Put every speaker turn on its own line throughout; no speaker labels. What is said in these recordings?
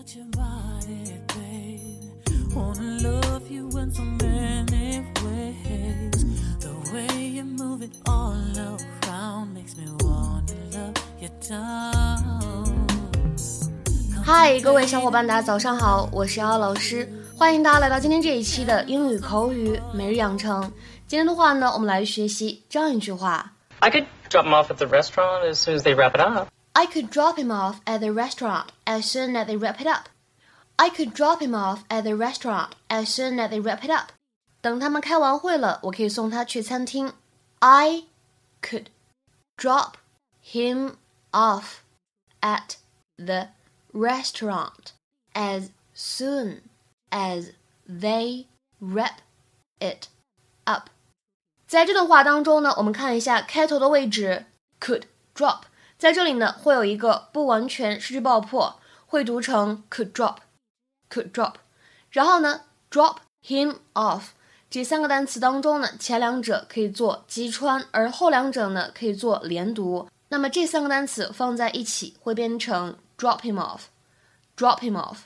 about your body, babe. Wanna love you in so many ways. The way you move it all around makes me wanna love you down.
嗨，各位小伙伴，大家早上好，我是瑶瑶老师，欢迎大家来到今天这一期的英语口语每日养成。今天的话呢，我们来学习这样一句话
I could drop them off at the restaurant as soon as they wrap it up.
：I could drop him off at the restaurant as soon as they wrap it up. I could drop him off at the restaurant as soon as they wrap it up. 等他们开完会了，我可以送他去餐厅。I could drop him off at the restaurant as soon as they wrap it up。在这段话当中呢，我们看一下开头的位置，could drop， 在这里呢会有一个不完全失去爆破，会读成 could drop，could drop。然后呢，drop him off 这三个单词当中呢，前两者可以做击穿，而后两者呢可以做连读。那么这三个单词放在一起会变成 drop him off，drop him off。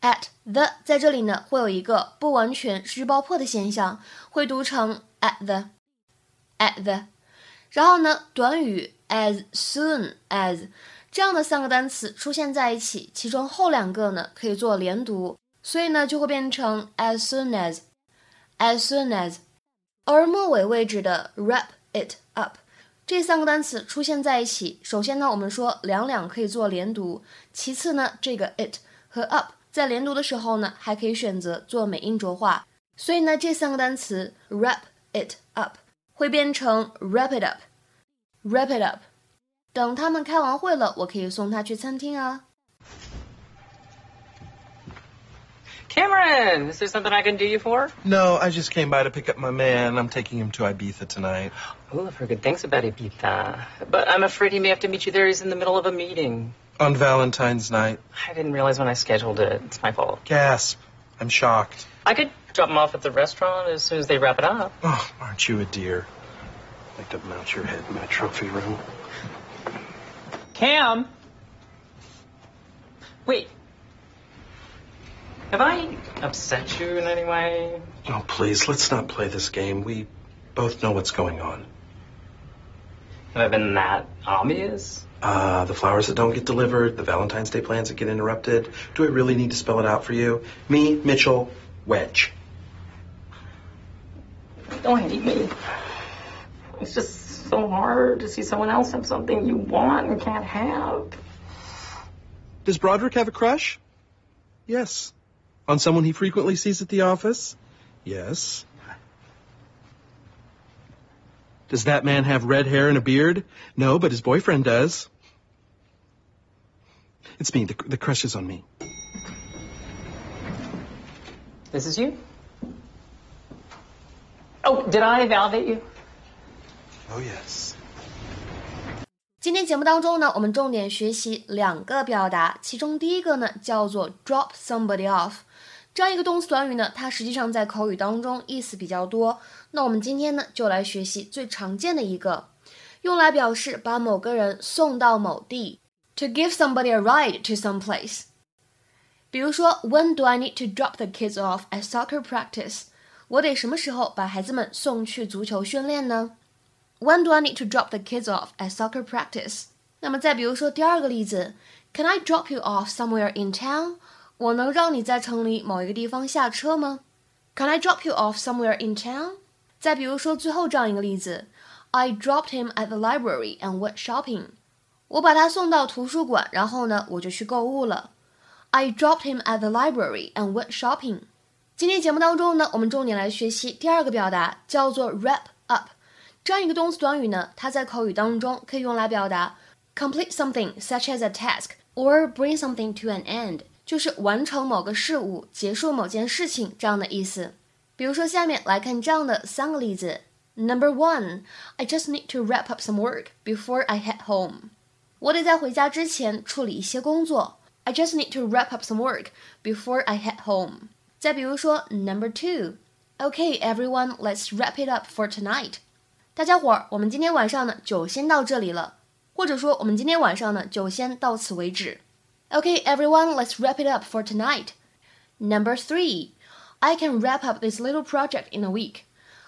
at the 在这里呢会有一个不完全失去爆破的现象，会读成 at the at the。然后呢，短语 as soon as 这样的三个单词出现在一起，其中后两个呢可以做连读，所以呢就会变成 as soon as as soon as。而末尾位置的 wrap it up 这三个单词出现在一起，首先呢我们说两两可以做连读，其次呢这个 it 和 up 在连读的时候呢还可以选择做美音浊化，所以呢这三个单词 wrap it up 会变成 wrap it up up，wrap it up。等他们开完会了，我可以送他去餐厅啊。
Cameron, is there something I can do you for?
No, I just came by to pick up my man. I'm taking him to Ibiza tonight.
Oh, I've heard good things about Ibiza. But I'm afraid he may have to meet you there. He's in the middle of a meeting.
On Valentine's night.
I didn't realize when I scheduled it. It's my fault.
Gasp. I'm shocked.
I could drop him off at the restaurant as soon as they wrap it up.
Oh, aren't you a dear? Like to mount your head in my trophy room.
Cam? Wait. Have I upset you in any way?
Oh, please, let's not play this game. We both know what's going on.
Have I been that obvious?
Uh, the flowers that don't get delivered, the Valentine's Day plans that get interrupted. Do I really need to spell it out for you? Me, Mitchell, Wedge.
Don't hate me. It's just so hard to see someone else have something you want and can't have.
Does Broderick have a crush? Yes. On someone he frequently sees at the office? Yes. Does that man have red hair and a beard? No, but his boyfriend does. It's me. The, the crush is on me.
This is you? Oh, did I validate you?
Oh, yes.
今天节目当中呢，我们重点学习两个表达，其中第一个呢叫做 drop somebody off，这样一个动词短语呢，它实际上在口语当中意思比较多。那我们今天呢就来学习最常见的一个，用来表示把某个人送到某地，to give somebody a ride to some place。比如说，When do I need to drop the kids off at soccer practice？我得什么时候把孩子们送去足球训练呢 ？When do I need to drop the kids off at soccer practice？那么再比如说第二个例子，Can I drop you off somewhere in town？我能让你在城里某一个地方下车吗？Can I drop you off somewhere in town？再比如说最后这样一个例子，I dropped him at the library and went shopping。我把他送到图书馆，然后呢，我就去购物了。I dropped him at the library and went shopping。今天节目当中呢，我们重点来学习第二个表达，叫做 wrap up。 这样一个动词短语呢，它在口语当中可以用来表达 complete something such as a task or bring something to an end，就是完成某个事物、结束某件事情这样的意思。比如说，下面来看这样的三个例子。Number one, I just need to wrap up some work before I head home。我得在回家之前处理一些工作。I just need to wrap up some work before I head home。再比如说，Number two, Okay, everyone, let's wrap it up for tonight。 大家伙儿，我们今天晚上呢就先到这里了，或者说我们今天晚上呢就先到此为止。Okay, everyone, let's wrap it up for tonight. Number three, I can wrap up this little project in a week.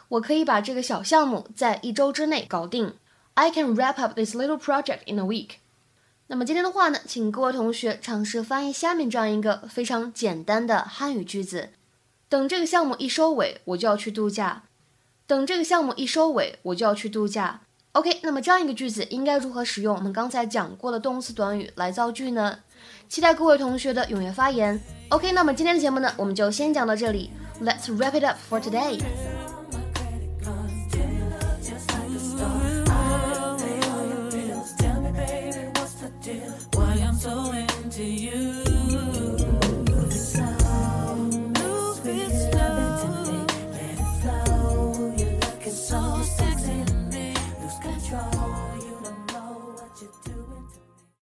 我可以把这个小项目在一周之内搞定。I can wrap up this little project in a week. 那么今天的话呢，请各位同学尝试翻译下面这样一个非常简单的汉语句子。等这个项目一收尾，我就要去度假。等这个项目一收尾，我就要去度假。OK，那么这样一个句子应该如何使用我们刚才讲过的动词短语来造句呢？期待各位同学的踊跃发言。OK，那么今天的节目呢，我们就先讲到这里。Let's wrap it up for today.